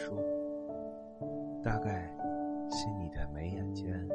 说，大概是你的眉眼间。